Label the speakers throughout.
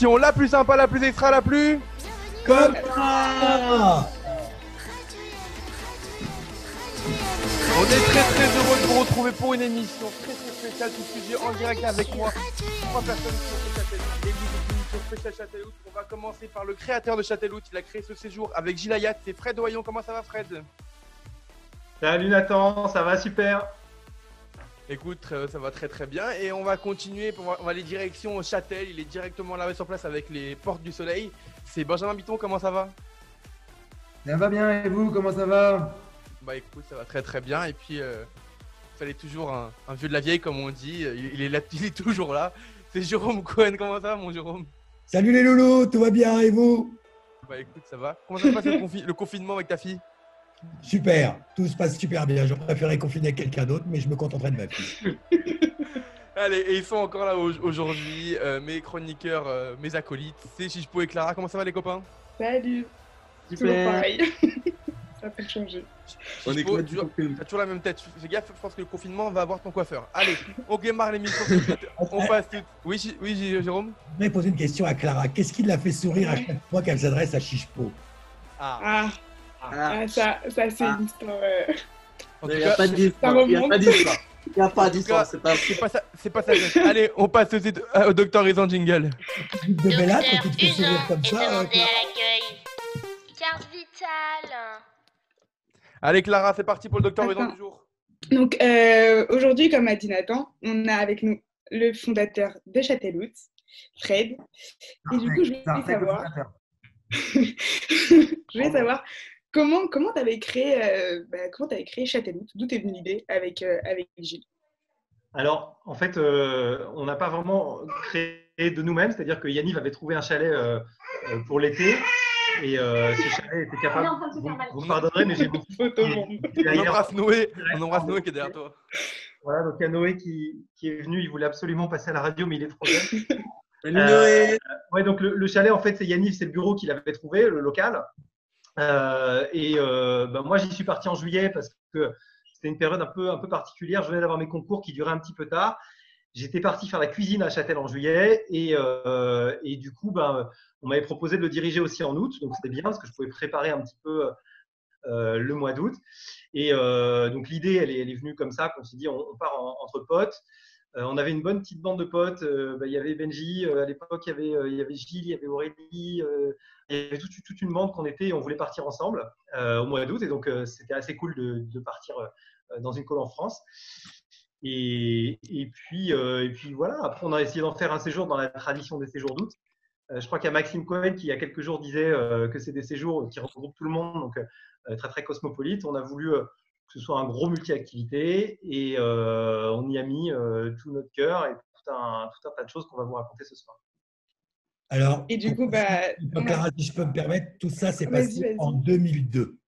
Speaker 1: La plus sympa, la plus extra, la plus...
Speaker 2: Comme
Speaker 1: On est très très heureux de vous retrouver pour une émission très très spéciale, tout sujet en direct avec moi. Trois personnes fait Châteloup et émission spéciale. On va commencer par le créateur de Châteloup. Il a créé ce séjour avec Gilayat. C'est Fred Oyon. Comment ça va Fred?
Speaker 3: Salut Nathan, ça va super
Speaker 1: Écoute, ça va très très bien. Et on va continuer, on va, aller direction Châtel, il est directement là sur place avec les portes du soleil. C'est Benjamin Biton, comment ça va?
Speaker 2: Ça va bien et vous, comment ça va?
Speaker 1: Bah écoute, ça va très très bien. Et puis euh, fallait toujours un, un vieux de la vieille comme on dit, il, il est là, il est toujours là. C'est Jérôme Cohen, comment ça va mon Jérôme?
Speaker 2: Salut les loulous, tout va bien et vous?
Speaker 1: Bah écoute, ça va. Comment ça se passe le, confi- le confinement avec ta fille?
Speaker 2: Super, tout se passe super bien. J'aurais préféré confiner quelqu'un d'autre, mais je me contenterai de ma fille.
Speaker 1: Allez, et ils sont encore là au- aujourd'hui, euh, mes chroniqueurs, euh, mes acolytes, c'est Chichpo et Clara. Comment ça va les copains?
Speaker 4: Salut Toujours pareil. ça peut changer.
Speaker 5: On est
Speaker 1: Chichpo,
Speaker 5: quoi
Speaker 1: toujours- T'as toujours la même tête. Fais gaffe, je pense que le confinement va avoir ton coiffeur. Allez, on démarre l'émission. on passe tout. Oui, oui, Jérôme?
Speaker 2: Je voudrais poser une question à Clara. Qu'est-ce qui l'a fait sourire à chaque fois qu'elle s'adresse à Chichepo
Speaker 1: Ah,
Speaker 4: Ah,
Speaker 5: Ah,
Speaker 4: ah, ça, ça c'est
Speaker 5: Ah.
Speaker 4: une histoire. euh,
Speaker 5: il n'y a pas d'histoire.
Speaker 4: ça
Speaker 5: Il n'y a pas d'histoire. Il n'y a pas
Speaker 1: cas,
Speaker 5: d'histoire. C'est pas
Speaker 1: ça. C'est pas ça. Allez, on passe tout de suite euh, au docteur Rizan Jingle.
Speaker 2: De Bella, quand tu te fais comme ça,
Speaker 6: est demandé à l'accueil. Carte vitale.
Speaker 1: Allez, Clara, c'est parti pour le docteur Rizan
Speaker 4: Attends.
Speaker 1: du jour.
Speaker 4: Donc euh, aujourd'hui, comme a dit Nathan, on a avec nous le fondateur de Châtellout, Fred. Et du coup, je voulais savoir, je voulais savoir comment comment t'avais créé euh, bah, comment t'avais créé Châtellout, d'où t'es venue l'idée avec euh, avec Gilles?
Speaker 3: Alors, en fait, euh, on n'a pas vraiment créé de nous-mêmes, c'est-à-dire que Yanniv avait trouvé un chalet euh, euh, pour l'été et euh, ce chalet était capable. Vous, vous me pardonnerez, mais j'ai beaucoup
Speaker 4: monde.
Speaker 1: On embrasse Noé. On embrasse Noé qui est derrière toi.
Speaker 3: Voilà, donc il y a Noé qui, qui est venu, il voulait absolument passer à la radio, mais il est trop jeune.
Speaker 5: Salut
Speaker 3: Euh,
Speaker 5: Noé
Speaker 3: Ouais, donc le, le chalet, en fait, c'est Yanniv, c'est le bureau qu'il avait trouvé, le local. Euh, et euh, ben, moi, j'y suis parti en juillet parce que c'était une période un peu, un peu particulière. Je venais d'avoir mes concours qui duraient un petit peu tard. J'étais parti faire la cuisine à Châtel en juillet et, euh, et du coup, ben, on m'avait proposé de le diriger aussi en août. Donc c'était bien parce que je pouvais préparer un petit peu le mois d'août. Et donc l'idée, elle est, elle est venue comme ça, qu'on s'est dit, on, part en- entre potes. Euh, on avait une bonne petite bande de potes. Euh, ben, il y avait Benji, euh, à l'époque, il y avait, Gilles, il y avait Aurélie. il y avait toute, une bande qu'on était et on voulait partir ensemble au mois d'août. Et donc, c'était assez cool de, partir dans une colo en France. Et, puis, puis voilà, après, on a essayé d'en faire un séjour dans la tradition des séjours d'août. Je crois qu'il y a Maxime Cohen qui, il y a quelques jours, disait que c'est des séjours qui regroupent tout le monde, donc très, très cosmopolite. On a voulu que ce soit un gros multi-activité et euh, on y a mis euh, tout notre cœur et tout un, tout un tas de choses qu'on va vous raconter ce soir.
Speaker 2: Alors,
Speaker 4: Et du coup, bah,
Speaker 2: Clara, si je peux me permettre, tout ça s'est passé en 2002.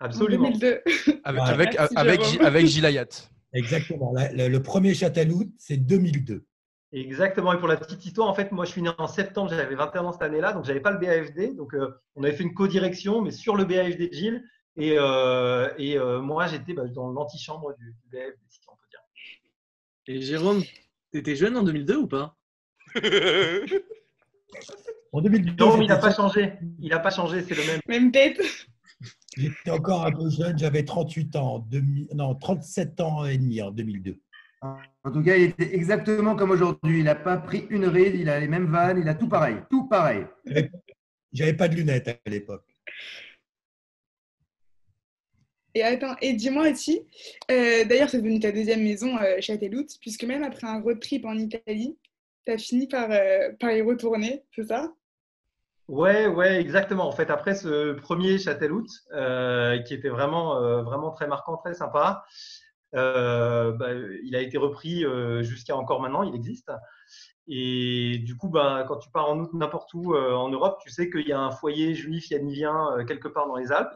Speaker 4: en
Speaker 3: Absolument.
Speaker 4: 2002.
Speaker 1: Avec, avec,
Speaker 4: Merci,
Speaker 1: avec, Gilayat.
Speaker 2: Exactement. La- le, le premier Châteloup, c'est 2002.
Speaker 3: Exactement. Et pour la petite histoire, en fait, moi, je suis né en septembre, j'avais 21 ans cette année-là, donc j'avais pas le BAFD. Donc, euh, on avait fait une co-direction, mais sur le BAFD de Gilles. Et, euh, et euh, moi, j'étais bah, dans l'antichambre du, du BAFD, si on peut dire.
Speaker 5: Et Jérôme, t'étais jeune en 2002 ou pas?
Speaker 2: En 2002,
Speaker 3: Non, il n'a pas changé. Il n'a pas changé, c'est le même.
Speaker 4: Même tête.
Speaker 2: j'étais encore un peu jeune, j'avais 38 ans, en 2000 non, 37 ans et demi en 2002.
Speaker 7: En tout cas, il était exactement comme aujourd'hui. Il n'a pas pris une ride, il a les mêmes vannes, il a tout pareil. Tout pareil.
Speaker 2: J'avais pas de lunettes à l'époque.
Speaker 4: Et attends, et dis-moi aussi, euh, d'ailleurs, c'est devenu ta deuxième maison, euh, puisque même après un road trip en Italie, tu as fini par, euh, par y retourner, c'est ça?
Speaker 3: Ouais, ouais, exactement. En fait, après ce premier Châtelout, euh, qui était vraiment, vraiment très marquant, très sympa, bah, il a été repris jusqu'à encore maintenant, il existe. Et du coup, bah, quand tu pars en août n'importe où en Europe, tu sais qu'il y a un foyer juif yannivien quelque part dans les Alpes.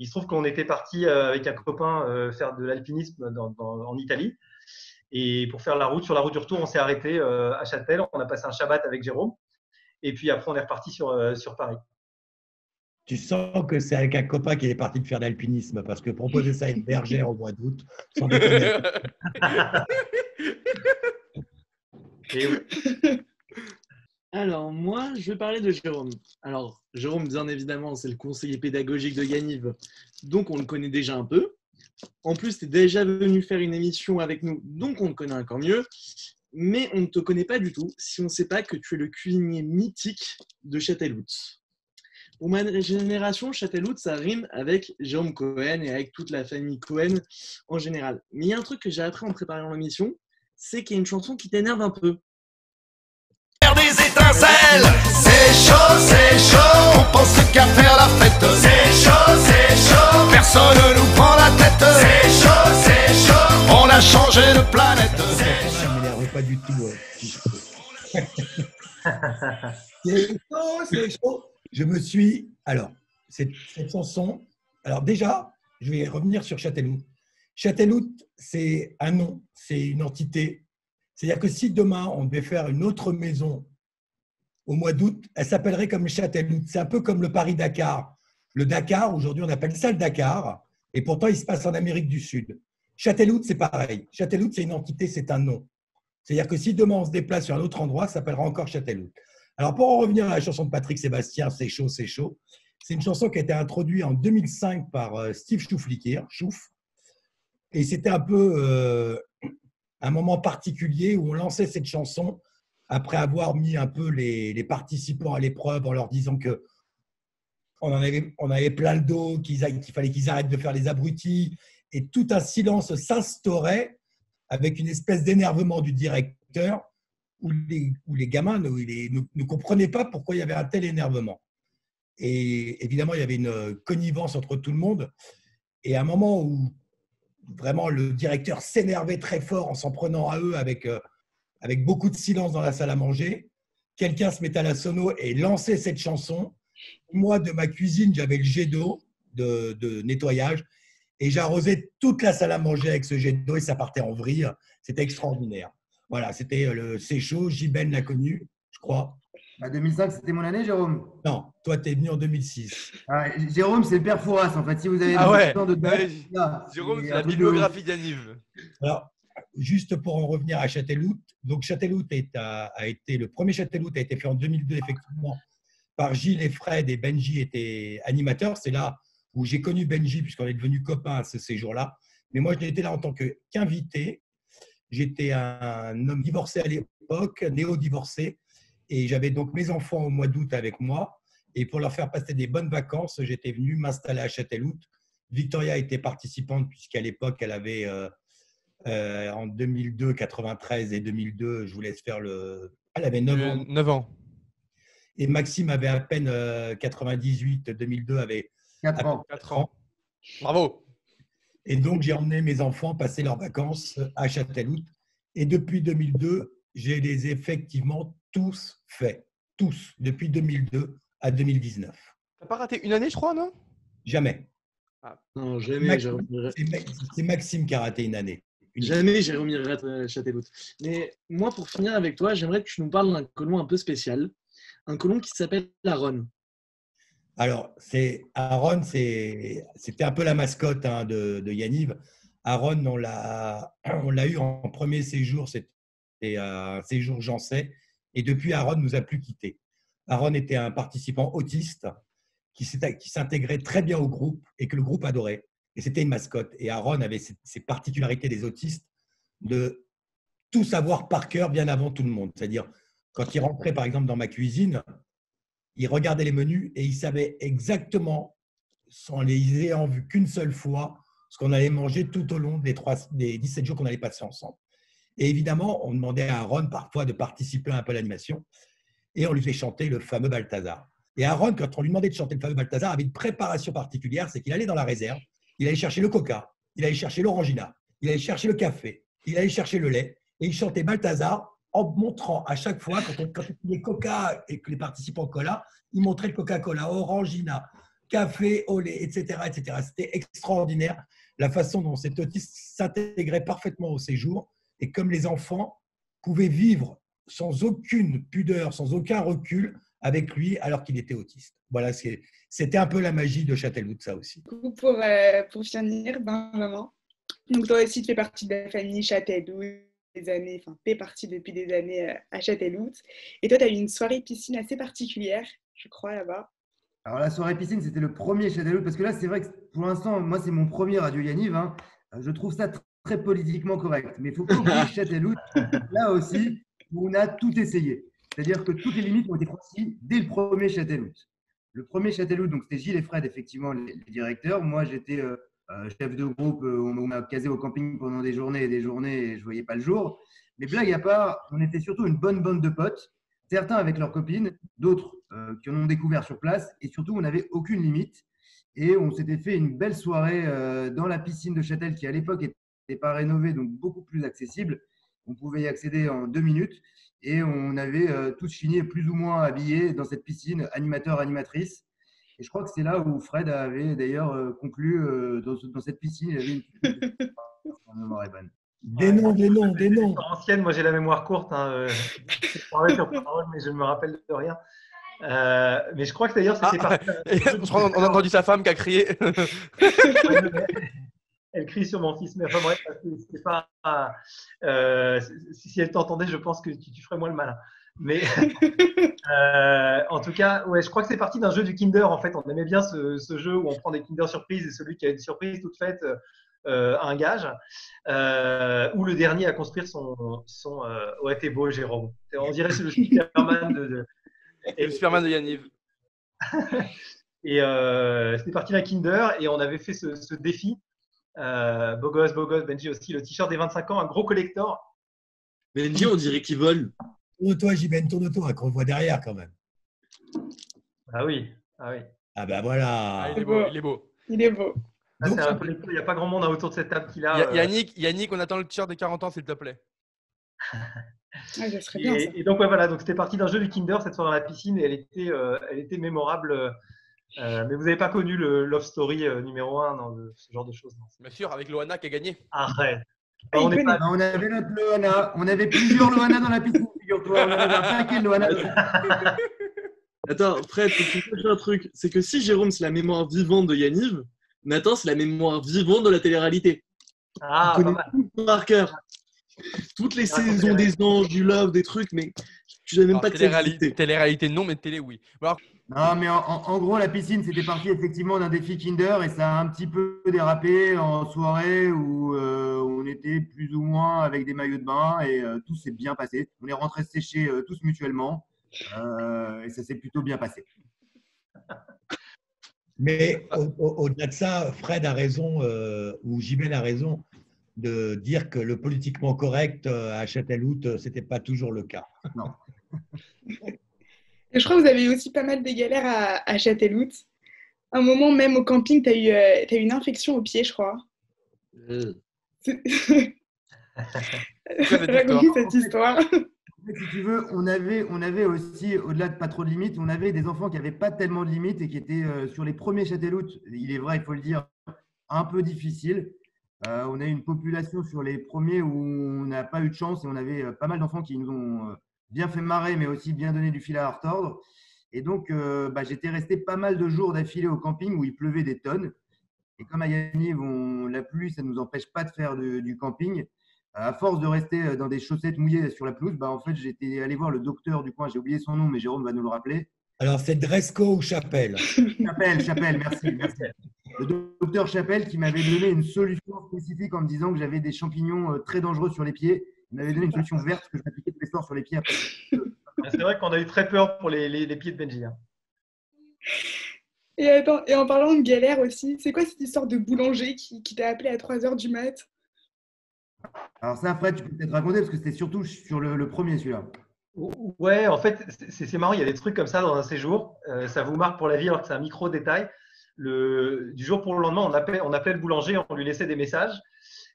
Speaker 3: Il se trouve qu'on était parti euh, avec un copain euh, faire de l'alpinisme en Italie. Et pour faire la route, sur la route du retour, on s'est arrêté euh, à Châtel. On a passé un Shabbat avec Jérôme. Et puis après, on est reparti sur, sur Paris.
Speaker 2: Tu sens que c'est avec un copain qui est parti de faire de l'alpinisme parce que proposer ça à une bergère au mois d'août, sans déconner.
Speaker 3: Et oui.
Speaker 5: Alors, moi, je vais parler de Jérôme. Alors, Jérôme, bien évidemment, c'est le conseiller pédagogique de Ganiv, donc on le connaît déjà un peu. En plus, tu es déjà venu faire une émission avec nous, donc on le connaît encore mieux. Mais on ne te connaît pas du tout si on ne sait pas que tu es le cuisinier mythique de Châtelhout. Pour ma génération, Châtelhout, ça rime avec Jérôme Cohen et avec toute la famille Cohen en général. Mais il y a un truc que j'ai appris en préparant l'émission, c'est qu'il y a une chanson qui t'énerve un peu.
Speaker 8: C'est chaud, c'est chaud. On pense qu'à faire la fête. C'est chaud, c'est chaud. Personne ne nous prend la tête. C'est chaud, c'est chaud. On a changé de planète.
Speaker 2: Ça ne m'énerve pas du tout. c'est chaud, c'est chaud. Je me suis. Alors, cette, cette chanson. Alors, déjà, je vais revenir sur Châtelhout. Châtelhout, c'est un nom, c'est une entité. C'est-à-dire que si demain, on devait faire une autre maison au mois d'août, elle s'appellerait comme Châtelhout. C'est un peu comme le Paris-Dakar. Le Dakar, aujourd'hui, on appelle ça le Dakar. Et pourtant, il se passe en Amérique du Sud. Châtelhout, c'est pareil. Châtelhout, c'est une entité, c'est un nom. C'est-à-dire que si demain on se déplace sur un autre endroit, ça s'appellera encore Châtelhout. Alors pour en revenir à la chanson de Patrick Sébastien, C'est chaud, c'est chaud, c'est une chanson qui a été introduite en 2005 par euh, Steve Choufliquer, Chouf. Et c'était un peu euh, un moment particulier où on lançait cette chanson après avoir mis un peu les, participants à l'épreuve en leur disant que on en avait, on avait plein le dos, qu'il fallait qu'ils arrêtent de faire les abrutis, et tout un silence s'instaurait avec une espèce d'énervement du directeur où les, où les gamins ne comprenaient pas pourquoi il y avait un tel énervement. Et évidemment, il y avait une connivence entre tout le monde. Et à un moment où vraiment le directeur s'énervait très fort en s'en prenant à eux avec, euh, avec beaucoup de silence dans la salle à manger, quelqu'un se mettait à la sono et lançait cette chanson. Moi, de ma cuisine, j'avais le jet d'eau de, de nettoyage et j'arrosais toute la salle à manger avec ce jet d'eau et ça partait en vrille. C'était extraordinaire. Voilà, c'était euh, le C'est chaud. Jiben l'a connu, je crois.
Speaker 7: Bah, 2005, c'était mon année, Jérôme.
Speaker 2: Non, toi, tu es venu en 2006.
Speaker 7: Ah, Jérôme, c'est le père Fouras, en fait. Si vous avez
Speaker 1: Ah ouais.
Speaker 7: besoin de
Speaker 1: Jérôme,
Speaker 7: c'est
Speaker 1: la bibliographie d'Aniv.
Speaker 2: Alors, juste pour en revenir à Châtelhout, donc a, été le premier Châtelhout a été fait en 2002 effectivement par Gilles et Fred et Benji étaient animateurs. C'est là où j'ai connu Benji puisqu'on est devenus copains à ce séjour-là. Mais moi, je n'étais là en tant qu'invité. J'étais un homme divorcé à l'époque, néo-divorcé, et j'avais donc mes enfants au mois d'août avec moi. Et pour leur faire passer des bonnes vacances, j'étais venu m'installer à Châtelhout. Victoria était participante puisqu'à l'époque, elle avait euh, euh, en 2002, 93 et 2002, je vous laisse faire le. Elle avait 9 ans.
Speaker 1: 9 ans.
Speaker 2: Et Maxime avait à peine euh, 98, 2002 avait
Speaker 7: 4 ans.
Speaker 1: 4 ans. Bravo.
Speaker 2: Et donc, j'ai emmené mes enfants passer leurs vacances à Châtelhout. Et depuis 2002, j'ai les effectivement tous faits. Tous, depuis 2002 à 2019.
Speaker 1: T'as pas raté une année, je crois, non?
Speaker 2: Jamais.
Speaker 5: Non, jamais,
Speaker 2: c'est Maxime qui a raté une année.
Speaker 5: Jamais Jérôme Irate Châtelhout. Mais moi, pour finir avec toi, j'aimerais que tu nous parles d'un colon un peu spécial. Un colon qui s'appelle Aaron.
Speaker 2: Alors, c'est Aaron, c'était un peu la mascotte hein, de, Yaniv. Aaron, on l'a eu en premier séjour, c'était un séjour Jancet, et depuis, Aaron nous a plus quittés. Aaron était un participant autiste qui s'intégrait très bien au groupe et que le groupe adorait. Et c'était une mascotte. Et Aaron avait ces, particularités des autistes de tout savoir par cœur bien avant tout le monde. C'est-à-dire, quand il rentrait par exemple dans ma cuisine, il regardait les menus et il savait exactement, sans les ayant vus qu'une seule fois, ce qu'on allait manger tout au long des, trois, des 17 jours qu'on allait passer ensemble. Et évidemment, on demandait à Aaron parfois de participer un peu à l'animation et on lui faisait chanter le fameux Balthazar. Et Aaron, quand on lui demandait de chanter le fameux Balthazar, avait une préparation particulière, c'est qu'il allait dans la réserve, il allait chercher le coca, il allait chercher l'orangina, il allait chercher le café, il allait chercher le lait, et il chantait Balthazar en montrant à chaque fois, quand on, quand disait coca et que les participants cola, il montrait le Coca-Cola, orangina, café au lait, etc. etc. C'était extraordinaire la façon dont cet autiste s'intégrait parfaitement au séjour et comme les enfants pouvaient vivre sans aucune pudeur, sans aucun recul avec lui alors qu'il était autiste. Voilà, c'était un peu la magie de Châtelhout, ça aussi.
Speaker 4: Pour, euh, pour finir, Benjamin, donc toi aussi tu fais partie de la famille Châtelhout, années, enfin, t'es parti depuis des années euh, à Châtelhout. Et toi, tu as eu une soirée piscine assez particulière, je crois, là-bas.
Speaker 7: Alors la soirée piscine, c'était le premier Châteloup, parce que là, c'est vrai que pour l'instant, moi, c'est mon premier Radio Yaniv. hein. Euh, Je trouve ça tr- très politiquement correct. Mais il faut pas oublier Châteloup, là aussi, où on a tout essayé. C'est-à-dire que toutes les limites ont été franchies dès le premier Châteloup. Le premier Châteloup, donc c'était Gilles et Fred, effectivement, les, directeurs. Moi, j'étais euh, euh, chef de groupe. euh, on m'a casé au camping pendant des journées et des journées et je voyais pas le jour. Mais blague à part, on était surtout une bonne bande de potes certains avec leurs copines, d'autres qui en ont découvert sur place, et surtout, on n'avait aucune limite. Et on s'était fait une belle soirée dans la piscine de Châtel, qui à l'époque n'était pas rénovée, donc beaucoup plus accessible. On pouvait y accéder en deux minutes, et on avait euh, tous fini plus ou moins habillés dans cette piscine, animateur, animatrice. Et je crois que c'est là où Fred avait d'ailleurs euh, conclu euh, dans, ce- dans cette piscine. Il avait une petite- en mémoire est bonne.
Speaker 2: Des noms, des noms, des noms.
Speaker 3: Ancienne, moi j'ai la mémoire courte. Hein, euh, je parlais sur parole, mais je ne me rappelle de rien. Euh, mais je crois que d'ailleurs c'était
Speaker 1: Ah,
Speaker 3: parti.
Speaker 1: Qu'on a entendu sa femme qui a crié.
Speaker 3: Elle crie sur mon fils, mais enfin bref, c'est- pas. euh, si elle t'entendait, je pense que tu, tu ferais moins le malin. Mais euh, en tout cas, ouais, je crois que c'est parti d'un jeu du Kinder. En fait, on aimait bien ce, ce jeu où on prend des Kinder surprises et celui qui a une surprise toute faite euh, a un gage. Ou le dernier à construire son. son ouais, t'es beau, Jérôme. On dirait c'est le Superman de. de-
Speaker 1: Le Superman de Yaniv.
Speaker 3: Et c'était parti d'un Kinder et on avait fait ce, ce défi. Euh, beau gosse, beau gosse, Benji aussi, le t-shirt des 25 ans, un gros collector.
Speaker 5: Benji, on dirait qu'il vole.
Speaker 2: Tourne-toi, Jibène, tourne-toi, qu'on le voit derrière quand même.
Speaker 3: Ah oui, ah oui.
Speaker 2: Ah ben voilà.
Speaker 1: Ah, il est beau, il est beau.
Speaker 4: Il est beau.
Speaker 3: Ah,
Speaker 2: Donc,
Speaker 3: c'est un collector, il n'y a pas grand monde autour de cette table qui l'a.
Speaker 1: Ya-
Speaker 3: euh,
Speaker 1: Yannick, Yannick, on attend le t-shirt des 40 ans, s'il te plaît.
Speaker 4: Ouais, ça serait bien ça.
Speaker 3: et, et donc ouais, voilà, donc c'était parti d'un jeu du Kinder cette soirée à la piscine et elle était, euh, elle était mémorable. Euh, mais vous n'avez pas connu le Love Story euh, numéro 1 dans le- ce genre de choses. non?
Speaker 1: Bien sûr, avec Loana qui a gagné.
Speaker 3: Arrête.
Speaker 4: Ah,
Speaker 3: on pas-
Speaker 7: Ah, on avait notre Loana, on avait plusieurs Loana dans la piscine, figure-toi. On avait un paquet de Loana.
Speaker 5: Attends, Fred, tu saches un truc. C'est que si Jérôme, c'est la mémoire vivante de Yaniv, Nathan, c'est la mémoire vivante de la télé-réalité.
Speaker 3: Ah, pas
Speaker 5: connaît tout par cœur. Toutes les
Speaker 3: Ah,
Speaker 5: saisons des anges, du love, des trucs, mais tu savais même
Speaker 1: Alors,
Speaker 5: pas que ça
Speaker 1: télé-réalité,
Speaker 5: existait.
Speaker 1: télé-réalité, non, mais télé, oui. Alors,
Speaker 7: Non, mais en, gros, la piscine, c'était parti effectivement d'un défi Kinder et ça a un petit peu dérapé en soirée où euh, on était plus ou moins avec des maillots de bain et euh, tout s'est bien passé. On est rentrés séchés euh, tous mutuellement euh, et ça s'est plutôt bien passé.
Speaker 2: Mais au- au- au-delà de ça, Fred a raison, euh, ou Jibel a raison, de dire que le politiquement correct euh, à Châtelhout, euh, ce n'était pas toujours le cas.
Speaker 4: Et je crois que vous avez eu aussi pas mal de galères à, à. Un moment, même au camping, tu as, eu, euh, eu une infection au pied, je crois.
Speaker 5: Euh,
Speaker 1: cette
Speaker 4: histoire.
Speaker 7: En fait, si tu veux, on avait, on avait aussi, au-delà de pas trop de limites, on avait des enfants qui n'avaient pas tellement de limites et qui étaient euh, sur les premiers Châtelhout, il est vrai, il faut le dire, un peu difficile. Euh, on a eu une population sur les premiers où on n'a pas eu de chance et on avait euh, pas mal d'enfants qui nous ont bien fait marrer, mais aussi bien donné du fil à retordre. Et donc, euh, bah, j'étais resté pas mal de jours d'affilée au camping où il pleuvait des tonnes. Et comme à Yaniv, on- la pluie, ça ne nous empêche pas de faire du camping. À force de rester euh, dans des chaussettes mouillées sur la pelouse, bah, en fait, j'étais allé voir le docteur du coin. J'ai oublié son nom, mais Jérôme va nous le rappeler.
Speaker 2: Alors, c'est Dresco ou Chapelle?
Speaker 7: Chapelle, Chapelle, merci, merci. Le docteur Chapelle qui m'avait donné une solution spécifique en me disant que j'avais des champignons euh, très dangereux sur les pieds. Il m'avait donné une solution verte que je m'appliquais tous les soirs sur les pieds. Après.
Speaker 3: C'est vrai qu'on a eu très peur pour les, les- les pieds de Benji. hein.
Speaker 4: Et, attends, et en parlant de galère aussi, c'est quoi cette histoire de boulanger qui, qui t'a appelé à 3h du mat?
Speaker 7: Alors ça, Fred, tu peux peut-être raconter parce que c'était surtout sur le, le premier celui-là.
Speaker 3: Ouais, en fait, c'est c'est marrant, il y a des trucs comme ça dans un séjour. euh, ça vous marque pour la vie alors que c'est un micro détail. Le, du jour pour le lendemain, on appelait, on appelait le boulanger, on lui laissait des messages.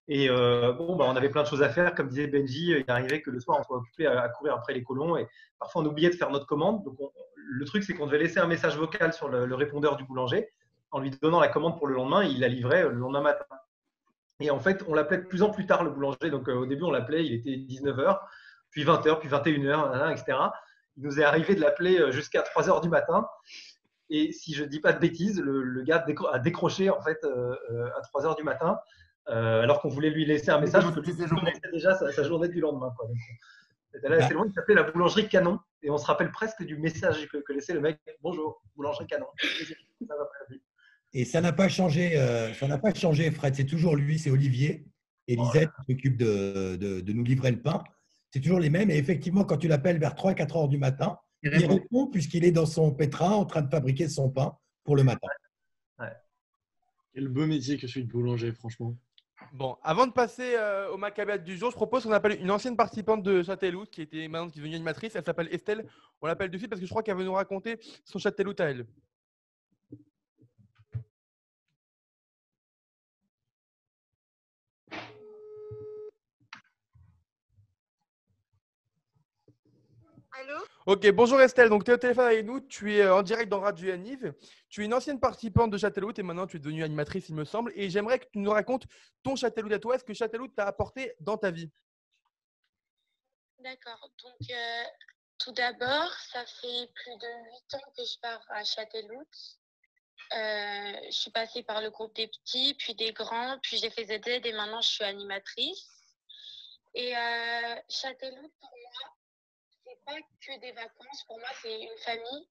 Speaker 3: Et euh, bon, bah, on avait plein de choses à faire. Comme disait Benji, il arrivait que le soir, on soit occupé à, courir après les colons. Et parfois, on oubliait de faire notre commande. Donc, on- le truc, c'est qu'on devait laisser un message vocal sur le, répondeur du boulanger en lui donnant la commande pour le lendemain. Il la livrait euh, le lendemain matin. Et en fait, on l'appelait de plus en plus tard, le boulanger. Donc, euh, au début, on l'appelait, il était 19h, puis 20h, puis 21h, etc. Il nous est arrivé de l'appeler euh, jusqu'à 3h du matin. Et si je ne dis pas de bêtises, le, gars a décroché en fait euh, euh, à 3 heures du matin. Euh, alors qu'on voulait lui laisser un message que lui connaissait déjà sa, sa journée du lendemain. Quoi. Donc, c'était là,
Speaker 2: Bah.
Speaker 3: c'est loin, il s'appelait la boulangerie Canon. Et on se rappelle presque du message que, que laissait le mec. Bonjour, boulangerie Canon. Ça va pas, lui.
Speaker 2: Et ça n'a pas changé, euh, ça n'a pas changé, Fred. C'est toujours lui, c'est Olivier et Lisette qui s'occupe de, de- de nous livrer le pain. C'est toujours les mêmes. Et effectivement, quand tu l'appelles vers 3-4 heures du matin,
Speaker 7: Il
Speaker 2: il
Speaker 7: répond.
Speaker 2: répond puisqu'il est dans son pétrin en train de fabriquer son pain pour le matin.
Speaker 5: Quel beau métier que celui de boulanger, franchement.
Speaker 1: Bon, avant de passer euh, au Maccabeat du jour, je propose qu'on appelle une ancienne participante de Châteloup qui était maintenant qui est devenue animatrice. Elle s'appelle Estelle. On l'appelle de suite parce que je crois qu'elle veut nous raconter son Châteloup à elle.
Speaker 6: Allô
Speaker 1: Ok, bonjour Estelle. Donc, tu es au téléphone avec nous. Tu es euh, en direct dans Radio Yaniv. Tu es une ancienne participante de Châteloup et maintenant tu es devenue animatrice, il me semble. Et j'aimerais que tu nous racontes ton Châteloup à toi. Ce que Châteloup t'a apporté dans ta vie.
Speaker 6: D'accord. Donc, euh, tout d'abord, ça fait plus de 8 ans que je pars à Châteloup. Euh, je suis passée par le groupe des petits, puis des grands, puis j'ai fait ZZ et maintenant je suis animatrice. Et euh, Châteloup, pour moi, pas que des vacances. Pour moi, c'est une famille.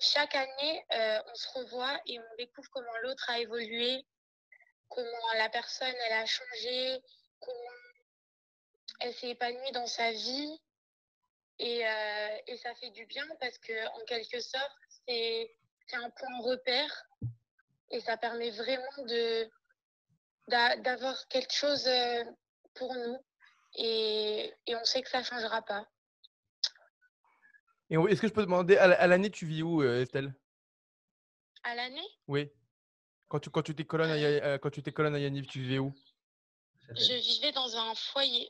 Speaker 6: Chaque année, euh, on se revoit et on découvre comment l'autre a évolué, comment la personne elle a changé, comment elle s'est épanouie dans sa vie. Et, euh, et ça fait du bien parce que en quelque sorte, c'est un point repère et ça permet vraiment d'avoir quelque chose euh, pour nous et, et on sait que ça changera pas.
Speaker 1: Et est-ce que je peux te demander, à la- à l'année, tu vis où, euh, Estelle?
Speaker 6: À l'année,
Speaker 1: Oui. Quand tu quand tu t'es colonne à, euh, quand tu à Yaniv, tu vivais où?
Speaker 6: Je vivais dans un foyer.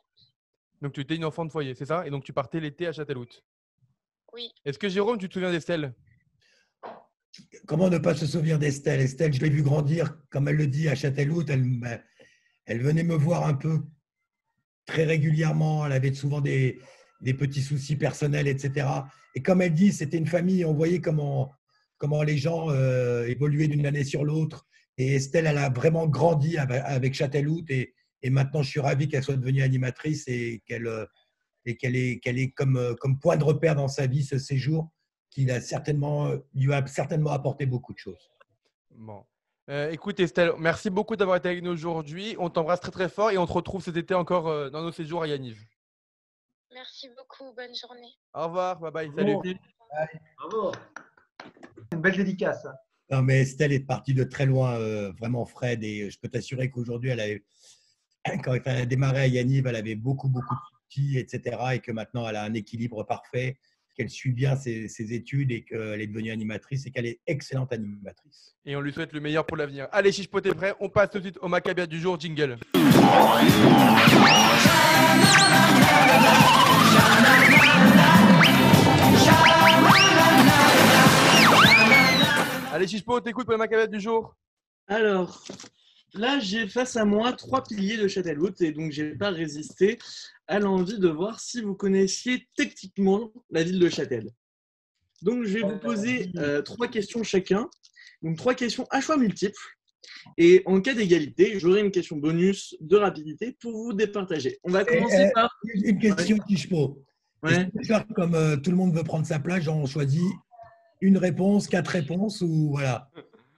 Speaker 1: Donc, tu étais une enfant de foyer, c'est ça? Et donc, tu partais l'été à Châteloup.
Speaker 6: Oui,
Speaker 1: Est-ce que Jérôme, tu te souviens d'Estelle?
Speaker 2: Comment ne pas se souvenir d'Estelle? Estelle, je l'ai vue grandir, comme elle le dit, à Châteloup. Elle, m'a- elle venait me voir un peu très régulièrement. Elle avait souvent des, des petits soucis personnels, etc. Et comme elle dit, c'était une famille. On voyait comment, comment les gens euh, évoluaient d'une année sur l'autre. Et Estelle, elle a vraiment grandi avec, Châteloup. Et, et maintenant, je suis ravi qu'elle soit devenue animatrice et qu'elle euh, et qu'elle ait, qu'elle ait comme, euh, comme point de repère dans sa vie ce séjour qui a certainement, lui a certainement apporté beaucoup de choses.
Speaker 1: Bon. Écoute, Estelle, merci beaucoup d'avoir été avec nous aujourd'hui. On t'embrasse très très fort et on te retrouve cet été encore dans nos séjours à Yaniv.
Speaker 6: Merci beaucoup, bonne journée.
Speaker 1: Au revoir, bye bye, salut.
Speaker 3: Bon. Bravo. C'est une belle dédicace. hein.
Speaker 2: Non, mais Estelle est partie de très loin, euh, vraiment Fred, et je peux t'assurer qu'aujourd'hui, elle avait, quand elle a démarré à Yaniv, elle avait beaucoup, beaucoup de petits, etc. Et que maintenant, elle a un équilibre parfait, qu'elle suit bien ses, ses études et qu'elle est devenue animatrice et qu'elle est excellente animatrice.
Speaker 1: Et on lui souhaite le meilleur pour l'avenir. Allez, Chichepot est prêt. On passe tout de suite au Maccabia du jour, jingle. Allez, Chichepot, t'écoutes pour le Maccabia du jour.
Speaker 5: Alors, là, j'ai face à moi trois piliers de Châteloup et donc j'ai pas résisté à l'envie de voir si vous connaissiez techniquement la ville de Châtel. Donc, je vais vous poser euh, trois questions chacun. Donc, trois questions à choix multiples. Et en cas d'égalité, j'aurai une question bonus de rapidité pour vous départager. On va commencer
Speaker 2: eh,
Speaker 5: par.
Speaker 2: Une question.
Speaker 5: Ouais.
Speaker 2: Est-ce que faire comme euh, tout le monde veut prendre sa place, genre on choisit une réponse, quatre réponses ou voilà?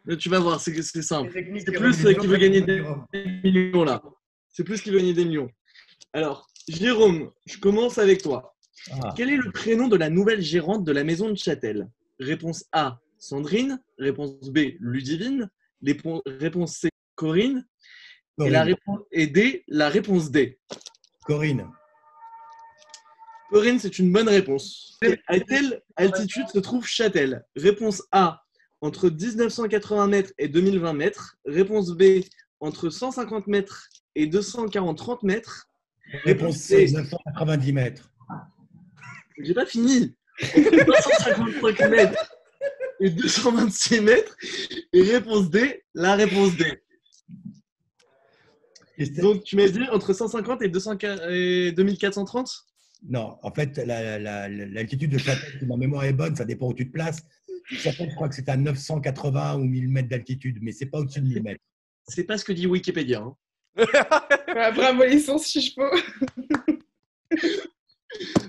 Speaker 5: Euh, Tu vas voir, c'est c'est simple. C'est
Speaker 7: qui
Speaker 5: plus qui veut gagner des millions là. C'est plus qui veut gagner des millions. Alors, Jérôme, je commence avec toi.
Speaker 2: Ah.
Speaker 5: Quel est le prénom de la nouvelle gérante de la maison de Châtel? Réponse A, Sandrine. Réponse B, Ludivine. Réponse- C, Corinne. Et, la réponse, et D, la réponse D.
Speaker 2: Corinne.
Speaker 5: Corinne, c'est une bonne réponse. À quelle altitude se trouve Châtel? Réponse A, entre 1980 mètres et 2020 mètres. Réponse B, entre 150 mètres et 240 mètres.
Speaker 2: Réponse C, 990 mètres.
Speaker 5: J'ai pas fini. 255 mètres et 226 mètres. Et réponse D, la réponse D. Donc tu m'as dit entre 150 et, 200 et 2430
Speaker 2: Non, en fait, la- la- la- l'altitude de Châtel, si ma mémoire est bonne, ça dépend où tu te places. Châtel, je crois que c'est à 980 ou 1000 mètres d'altitude, mais c'est pas au-dessus de 1000 mètres.
Speaker 5: C'est pas ce que dit Wikipédia. hein.
Speaker 4: Voilà, bravo les sources, Chichepo.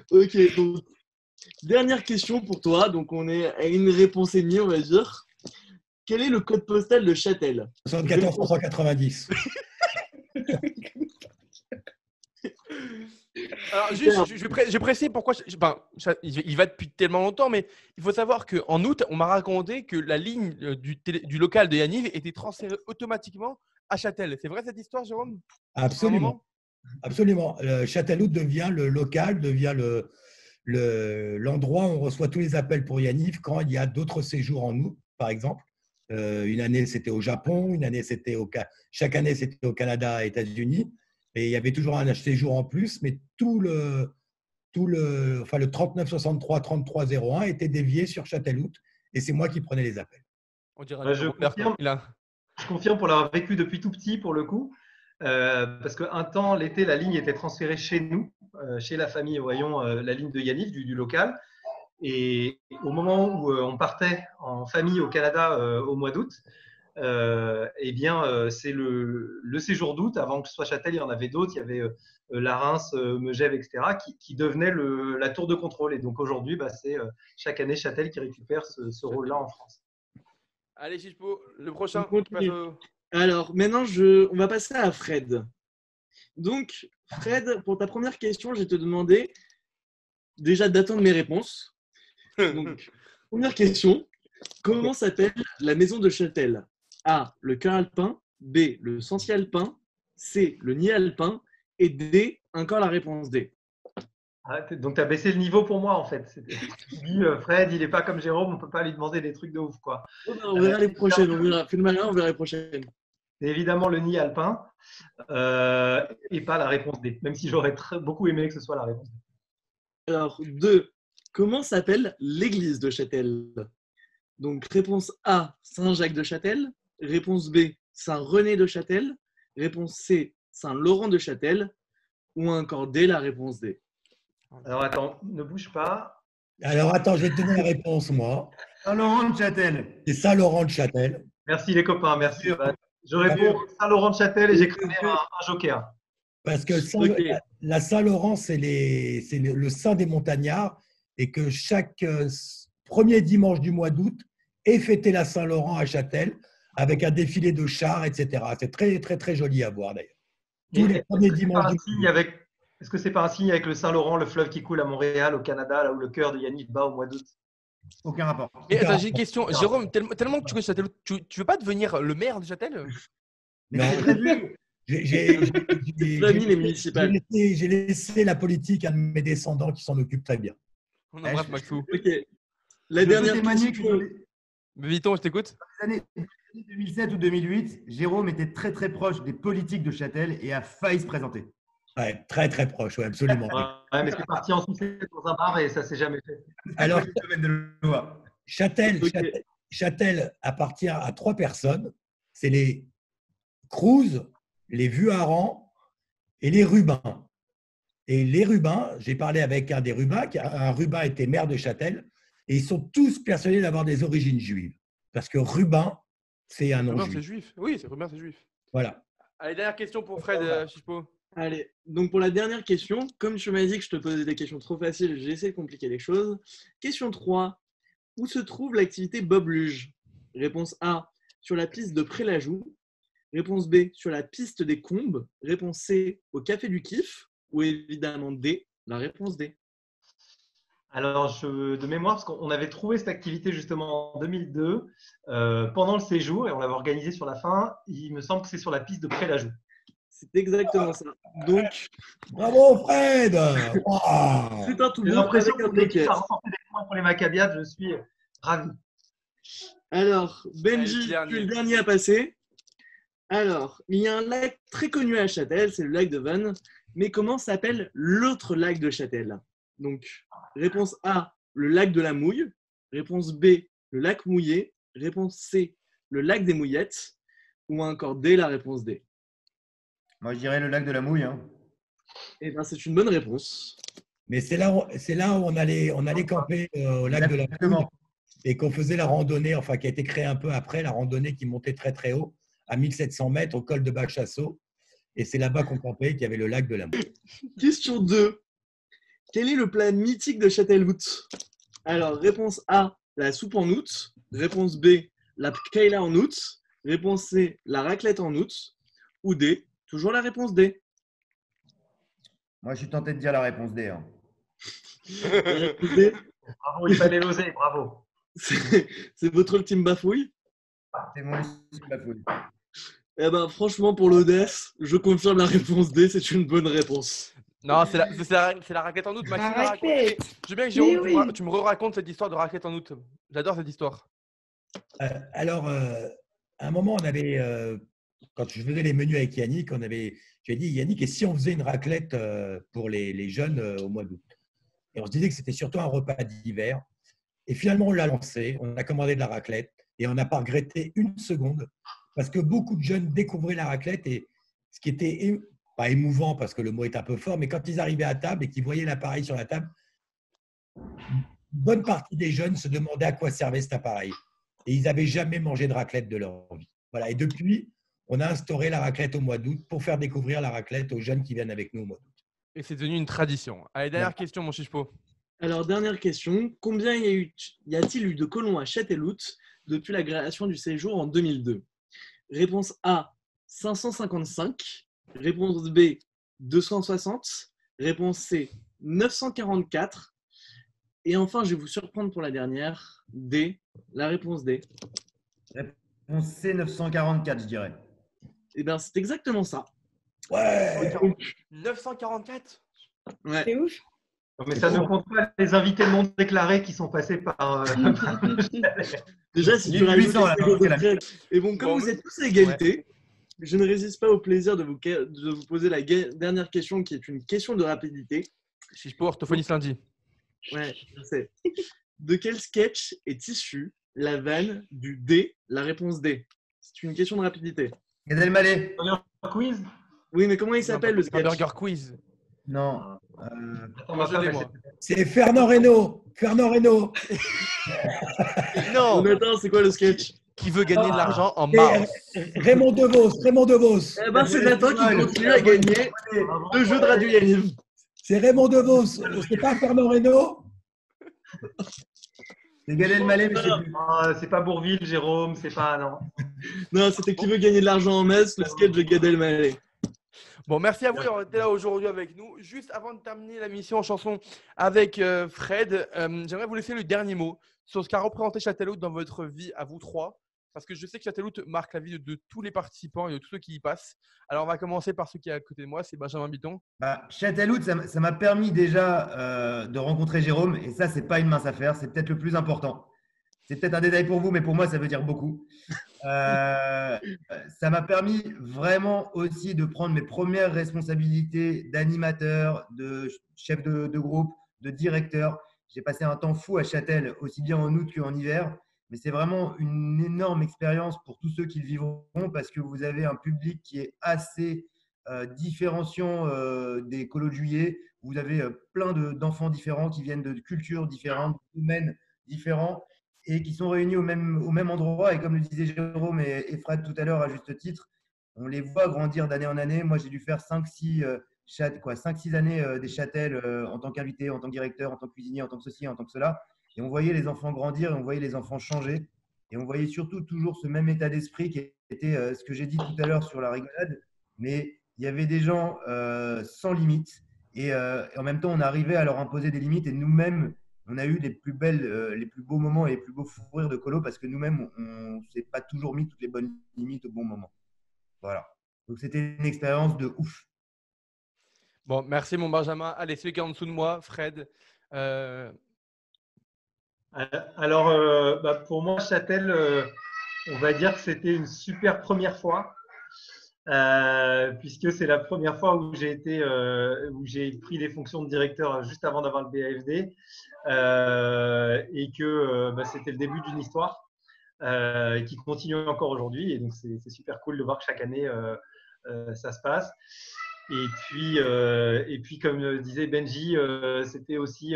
Speaker 5: Ok, donc, dernière question pour toi. Donc, on est à une réponse et demie, on va dire. Quel est le code postal de Châtel?
Speaker 2: 74 390.
Speaker 1: Alors, juste, je, je vais pré- je pourquoi. je- ben, ça- il va depuis tellement longtemps, mais il faut savoir qu'en août, on m'a raconté que la ligne euh, du, télé- du local de Yaniv était transférée automatiquement à Châtel. C'est vrai cette histoire, Jérôme?
Speaker 2: Absolument. Absolument. Le devient le local, devient le le- l'endroit où on reçoit tous les appels pour Yaniv quand il y a d'autres séjours en août, par exemple. Euh, une année, c'était au Japon, une année, c'était au chaque année, c'était au Canada et États-Unis. Et il y avait toujours un séjour en plus, mais tout le, tout le, enfin, le 3963 3301 était dévié sur Châtellerault et c'est moi qui prenais les appels.
Speaker 1: On dirait
Speaker 3: Bah, je confirme.
Speaker 1: il a-
Speaker 3: Je confirme pour l'avoir vécu depuis tout petit, pour le coup. Euh, parce qu'un temps, l'été, la ligne était transférée chez nous, euh, chez la famille, voyons, euh, la ligne de Yaniv, du, local. Et au moment où on partait en famille au Canada au mois d'août, eh bien, c'est le, séjour d'août, avant que ce soit Châtel, il y en avait d'autres, il y avait la Reims, Megève, etc., qui, qui devenaient le- la tour de contrôle. Et donc aujourd'hui, bah, c'est chaque année Châtel qui récupère ce, ce rôle-là en France.
Speaker 1: Allez, Chichepo, le prochain. Au-
Speaker 5: Alors, maintenant, je... on va passer à Fred. Donc, Fred, pour ta première question, je vais te demander déjà d'attendre mes réponses. Donc, première question. Comment s'appelle la maison de Châtel? A. Le cœur alpin. B. Le sentier alpin. C. Le nid alpin. Et D. Encore la réponse D.
Speaker 3: Ah, donc, tu as baissé le niveau pour moi, en fait. Dis, euh, Fred, il n'est pas comme Jérôme, on peut pas lui demander des trucs de ouf. quoi.
Speaker 5: Oh, bah, on verra les prochaines. On verra. Malin, on verra les prochaines.
Speaker 3: C'est évidemment le nid alpin euh, et pas la réponse D, même si j'aurais très- beaucoup aimé que ce soit la réponse D.
Speaker 5: Alors, 2. Comment s'appelle l'église de Châtel? Donc, réponse A, Saint-Jacques de Châtel. Réponse B, Saint-René de Châtel. Réponse C, Saint-Laurent de Châtel. Ou encore D, la réponse D.
Speaker 3: Alors, attends, ne bouge pas.
Speaker 2: Alors attends, je vais te donner la réponse, moi.
Speaker 7: Saint-Laurent de Châtel.
Speaker 2: C'est Saint-Laurent de Châtel.
Speaker 3: Merci les copains, merci. Je réponds Saint-Laurent de Châtel et j'ai créé un, un joker.
Speaker 2: Parce que Saint- la, la Saint-Laurent, c'est le, le saint des montagnards et que chaque euh, premier dimanche du mois d'août est fêté la Saint-Laurent à Châtel avec un défilé de chars, etc. C'est très, très, très joli à voir d'ailleurs. Tous
Speaker 3: Et
Speaker 2: les premiers dimanches du
Speaker 3: avec- Est-ce que c'est pas un signe avec le Saint-Laurent, le fleuve qui coule à Montréal, au Canada, là où le cœur de Yannick bat au mois d'août?
Speaker 7: Aucun rapport.
Speaker 1: Attends, j'ai une question. Jérôme, tellement, tellement que tu connais Châtel, tu, tu veux pas devenir le maire de Châtel?
Speaker 7: Mais c'est prévu.
Speaker 2: J'ai-
Speaker 5: les
Speaker 2: laissé, la politique à mes descendants qui s'en occupent très bien.
Speaker 1: On
Speaker 7: Eh,
Speaker 1: embrasse
Speaker 7: je-
Speaker 1: Maxou.
Speaker 5: Ok. La
Speaker 7: Je
Speaker 5: dernière question.
Speaker 7: dans les
Speaker 1: Viton, je t'écoute.
Speaker 7: années 2007 ou 2008, Jérôme était très très proche des politiques de Châtel et a failli se présenter.
Speaker 2: Ouais, très, très proche, ouais, absolument.
Speaker 3: Ouais, mais c'est parti en sucette dans un bar et ça s'est jamais fait.
Speaker 2: Alors. Châtel. Châtel, Châtel appartient à trois personnes. C'est les Cruz, les Vuarans et les Rubins. Et les Rubins, j'ai parlé avec un des Rubins, qui a- un Rubin était maire de Châtel, et ils sont tous persuadés d'avoir des origines juives. Parce que Rubin, c'est un nom
Speaker 1: Robert, c'est
Speaker 2: juif.
Speaker 1: juif. Oui, c'est Robert, c'est juif.
Speaker 2: Voilà.
Speaker 1: Allez, dernière question pour Fred euh, Chichepo.
Speaker 5: Allez, donc pour la dernière question, comme tu m'as dit que je te posais des questions trop faciles, j'ai essayé de compliquer les choses. Question 3. Où se trouve l'activité Bob Luge? Réponse A, sur la piste de Prélajou. Réponse B, sur la piste des Combes. Réponse C, au Café du Kiff. Ou évidemment D, la réponse D.
Speaker 3: Alors, de mémoire, parce qu'on avait trouvé cette activité justement en 2002 euh, pendant le séjour et on l'avait organisée sur la fin. Il me semble que c'est sur la piste de Prélajou.
Speaker 5: C'est exactement ça. Donc,
Speaker 2: Bravo, Fred
Speaker 5: c'est un tout
Speaker 3: J'ai
Speaker 5: bon
Speaker 3: l'impression
Speaker 5: avec un
Speaker 3: que l'équipe
Speaker 5: joker.
Speaker 3: a remporté des points pour les Maccabiades. Je suis ravi.
Speaker 5: Alors, Benji,
Speaker 1: Allez, dernier.
Speaker 5: es le dernier à passer. Alors, il y a un lac très connu à Châtel, c'est le lac de Vannes. Mais comment s'appelle l'autre lac de Châtel? Donc, réponse A, le lac de la Mouille. Réponse B, le lac mouillé. Réponse C, le lac des Mouillettes. Ou encore D, la réponse D.
Speaker 7: Moi, je dirais le lac de la Mouille. hein.
Speaker 5: Eh bien, c'est une bonne réponse.
Speaker 2: Mais c'est là, où- c'est là où on allait, on allait camper euh, au lac de la
Speaker 7: Exactement.
Speaker 2: Mouille et qu'on faisait la randonnée, enfin qui a été créée un peu après, la randonnée qui montait très très haut, à 1700 mètres au col de Bachasso. Et c'est là-bas qu'on campait qu'il y avait le lac de la Mort.
Speaker 5: Question 2. Quel est le plat mythique de Châtelhout? Alors, réponse A, la soupe en août. Réponse B, la paella en août. Réponse C, la raclette en août. Ou D, toujours la réponse D.
Speaker 7: Moi, je suis tenté de dire la réponse D. hein.
Speaker 5: La réponse D,
Speaker 3: Bravo, il fallait l'oser, bravo.
Speaker 5: c'est votre ultime bafouille?
Speaker 7: C'est mon ultime bafouille.
Speaker 5: Eh ben, franchement, pour l'Odesse, je confirme la réponse D, c'est une bonne réponse.
Speaker 1: Non, c'est la, la, c'est la raclette en août. Maxime. Je veux bien que Jérôme, tu, me
Speaker 4: oui.
Speaker 1: tu me racontes cette histoire de raclette en août. J'adore cette histoire.
Speaker 2: Euh, alors, euh, à un moment, on avait, euh, quand je faisais les menus avec Yannick, on avait, j'ai dit, Yannick, et si on faisait une raclette euh, pour les, les jeunes euh, au mois d'août? Et on se disait que c'était surtout un repas d'hiver. Et finalement, on l'a lancé, on a commandé de la raclette et on n'a pas regretté une seconde parce que beaucoup de jeunes découvraient la raclette et ce qui était pas émouvant parce que le mot est un peu fort, mais quand ils arrivaient à table et qu'ils voyaient l'appareil sur la table, une bonne partie des jeunes se demandaient à quoi servait cet appareil. Et ils n'avaient jamais mangé de raclette de leur vie. Voilà. Et depuis, on a instauré la raclette au mois d'août pour faire découvrir la raclette aux jeunes qui viennent avec nous au mois d'août.
Speaker 1: Et c'est devenu une tradition. Allez, dernière question, mon chichepo.
Speaker 5: Alors, dernière question. Combien y a-t-il eu de colons à Châtelhout depuis la création du séjour en 2002 Réponse A, 555. Réponse B, 260. Réponse C, 944. Et enfin, je vais vous surprendre pour la dernière. D, la réponse D.
Speaker 7: Réponse C 944, je dirais.
Speaker 5: Eh bien, c'est exactement ça.
Speaker 2: Ouais
Speaker 1: 944
Speaker 5: Ouais.
Speaker 4: C'est ouf.
Speaker 3: Non, Mais ça ne compte pas les invités non déclarés qui sont passés par. euh.
Speaker 5: Déjà, si tu
Speaker 7: 1800,
Speaker 5: rajoutes Et bon, comme
Speaker 1: Bon,
Speaker 5: vous êtes tous à égalité, je ne résiste pas au plaisir de vous, de vous poser la dernière question qui est une question de rapidité.
Speaker 1: Chichepo, orthophonie lundi.
Speaker 5: Ouais, je sais. De quel sketch est issue la vanne du D, la réponse D? C'est une question de rapidité.
Speaker 7: Gad Elmaleh
Speaker 3: Quiz
Speaker 5: Oui, mais comment il s'appelle le sketch
Speaker 1: burger quiz.
Speaker 7: Non. Euh,
Speaker 3: Attends, elle
Speaker 1: moi.
Speaker 2: C'est Fernand Reynaud. Fernand Reynaud.
Speaker 1: Non
Speaker 5: Jonathan, c'est quoi le sketch
Speaker 1: Qui veut gagner de l'argent en mars
Speaker 2: euh, Raymond Devos. Raymond Devos.
Speaker 5: Eh ben, c'est Nathan qui continue à gagner deux jeux de Radio.
Speaker 2: C'est Raymond Devos. C'est pas Fernand Reynaud.
Speaker 7: C'est mais c'est.
Speaker 3: Ah, c'est pas Bourville, Jérôme, c'est pas. Non.
Speaker 5: Non, c'était qui veut gagner de l'argent en messe, le sketch de Gad Elmaleh.
Speaker 1: Bon, merci à vous d'avoir été là aujourd'hui avec nous. Juste avant de terminer la mission en chanson avec euh, Fred, euh, j'aimerais vous laisser le dernier mot sur ce qu'a représenté Châteloup dans votre vie à vous trois. Parce que je sais que Châteloup marque la vie de, de tous les participants et de tous ceux qui y passent. Alors, on va commencer par celui qui est à côté de moi, c'est Benjamin Biton.
Speaker 7: Bah, m- ça m'a permis déjà euh, de rencontrer Jérôme, et ça, c'est pas une mince affaire, c'est peut-être le plus important. C'est peut-être un détail pour vous, mais pour moi, ça veut dire beaucoup. Euh, ça m'a permis vraiment aussi de prendre mes premières responsabilités d'animateur, de chef de, de groupe, de directeur. J'ai passé un temps fou à Châtel, aussi bien en août qu'en hiver. Mais c'est vraiment une énorme expérience pour tous ceux qui le vivront parce que vous avez un public qui est assez euh, différenciant euh, des colos de juillet. Vous avez euh, plein de- d'enfants différents qui viennent de cultures différentes, de domaines différents et qui sont réunis au même, au même endroit. Et comme le disait Jérôme et, et Fred tout à l'heure à juste titre, on les voit grandir d'année en année. Moi, j'ai dû faire 5-6 euh, chat- quoi, 5-6 années euh, des châtels en tant qu'invité, en tant que directeur, en tant que cuisinier, en tant que ceci, en tant que cela. Et on voyait les enfants grandir on voyait les enfants changer. Et on voyait surtout toujours ce même état d'esprit qui était euh, ce que j'ai dit tout à l'heure sur la rigolade. Mais il y avait des gens euh, sans limite. Et, euh, et en même temps, on arrivait à leur imposer des limites. Et nous-mêmes, on a eu les plus belles, les plus beaux moments et les plus beaux fous rires de colo parce que nous-mêmes, on ne s'est pas toujours mis toutes les bonnes limites au bon moment. Voilà. Donc c'était une expérience de ouf.
Speaker 1: Bon, merci mon Benjamin. Allez, celui qui est en dessous de moi, Fred. Euh,
Speaker 3: Alors, euh, bah, pour moi, Châtel, euh, on va dire que c'était une super première fois, puisque c'est la première fois où j'ai été, où j'ai pris les fonctions de directeur juste avant d'avoir le BAFD, et que bah, c'était le début d'une histoire qui continue encore aujourd'hui. Et donc, c'est super cool de voir que chaque année, ça se passe. Et puis, et puis, comme disait Benji, c'était aussi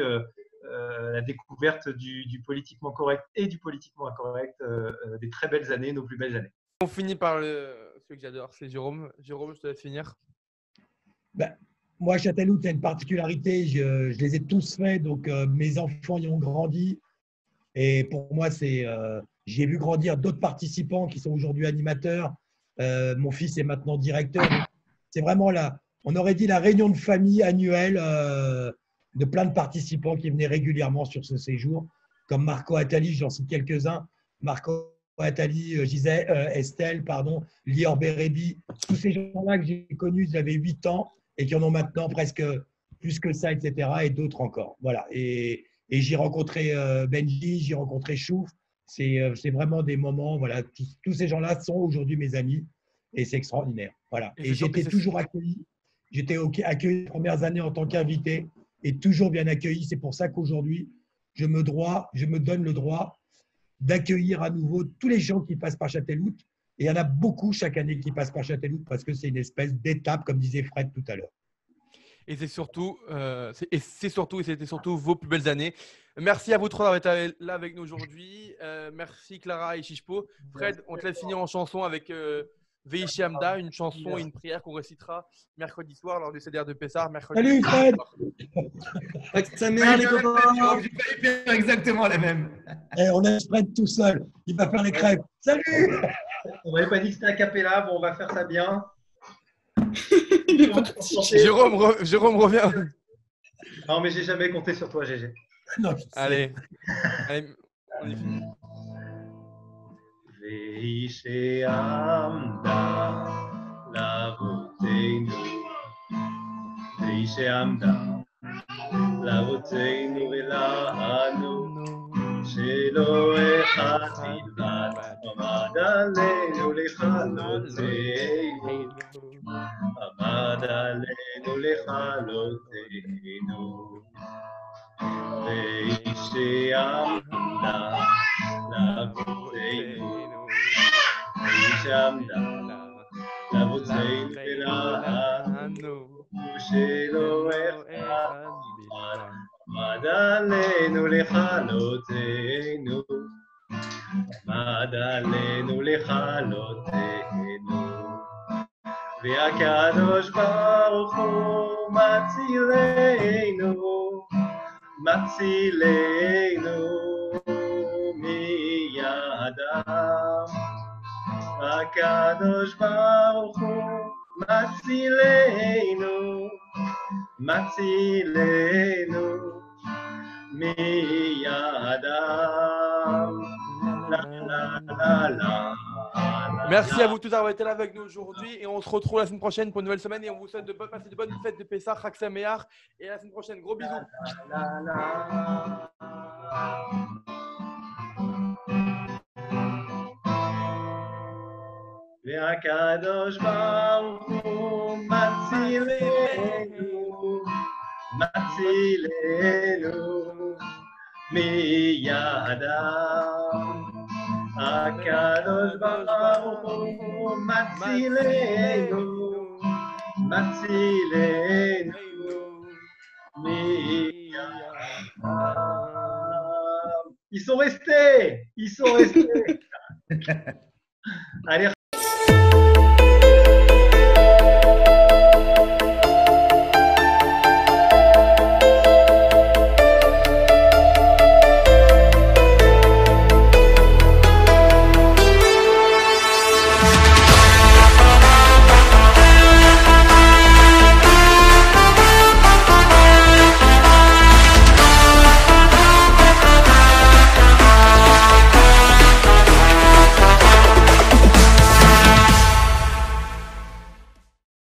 Speaker 3: euh, la découverte du, du politiquement correct et du politiquement incorrect, euh, euh, des très belles années, nos plus belles années.
Speaker 1: on finit par le, celui que j'adore, c'est Jérôme. Jérôme, je te laisse finir.
Speaker 2: Ben, moi, Châtellou, c'est une particularité. Je, je, les ai tous faits, donc euh, mes enfants y ont grandi. Et pour moi, c'est, euh, j'ai vu grandir d'autres participants qui sont aujourd'hui animateurs. Euh, mon fils est maintenant directeur. C'est vraiment là. On aurait dit la réunion de famille annuelle euh, de plein de participants qui venaient régulièrement sur ce séjour, comme Marco Attali, j'en cite quelques-uns. Marco Attali, euh, Gisèle, euh, Estelle, pardon, Lior Beredi, tous ces gens-là que j'ai connus, ils avaient 8 ans et qui en ont maintenant presque plus que ça, etc. Et d'autres encore. Voilà. Et, et j'ai rencontré euh, Benji, j'ai rencontré Chouf. C'est euh, vraiment des moments, voilà, tous, tous ces gens-là sont aujourd'hui mes amis et c'est extraordinaire. Voilà.
Speaker 1: Et
Speaker 2: Et, j'étais toujours accueilli. J'étais accueilli les premières années en tant qu'invité et toujours bien accueilli. C'est pour ça qu'aujourd'hui, je me, droit, je me donne le droit d'accueillir à nouveau tous les gens qui passent par Châtelloute. Et il y en a beaucoup chaque année qui passent par Châtelloute parce que c'est une espèce d'étape, comme disait Fred tout à l'heure.
Speaker 1: Et c'est surtout, euh, et c'est surtout, et c'était surtout vos plus belles années. Merci à vous trois d'avoir été là avec nous aujourd'hui. Euh, merci Clara et Chichpo. Fred, on te laisse finir en chanson avec euh, Veishi Hamda, une chanson et une prière qu'on récitera mercredi soir lors du CDR de. Mercredi
Speaker 2: Salut Fred
Speaker 5: Avec sa mère, les copains.
Speaker 7: Exactement la même.
Speaker 2: Eh, On laisse Fred tout seul. Il va faire les crêpes. Salut
Speaker 3: On m'avait pas dit que c'était un capella, bon, on va faire ça bien.
Speaker 4: Est.
Speaker 1: Jérôme, re- Jérôme revient.
Speaker 3: Non, mais j'ai jamais compté sur toi, GG.
Speaker 2: Non.
Speaker 1: Allez, Allez, on crece y se
Speaker 3: anda la botella y se anda la botella y la anu se lo deja tirar amada le no le jalo amada le no le jalo y se anda ואישי עמדה לאבותינו ולנו, שלא אחד בלבד עמד עלינו לכלותנו, עמד עלינו לכלותנו. והקדוש ברוך הוא מצילנו, מצילנו הקדוש ברוך הוא מצילנו, מצילנו מידם. לה לה לה לה.
Speaker 1: Merci à vous tous d'avoir été là avec nous aujourd'hui et on se retrouve la semaine prochaine pour une nouvelle semaine et on vous souhaite de bonnes, passer de bonnes fêtes de Pessah, Chag Mear et à la semaine prochaine. Gros bisous.
Speaker 3: והקדוש ברוך הוא מצילנו, מצילנו מידם. הקדוש ברוך הוא מצילנו, מצילנו מידם. Ils sont restés Ils sont restés Allez,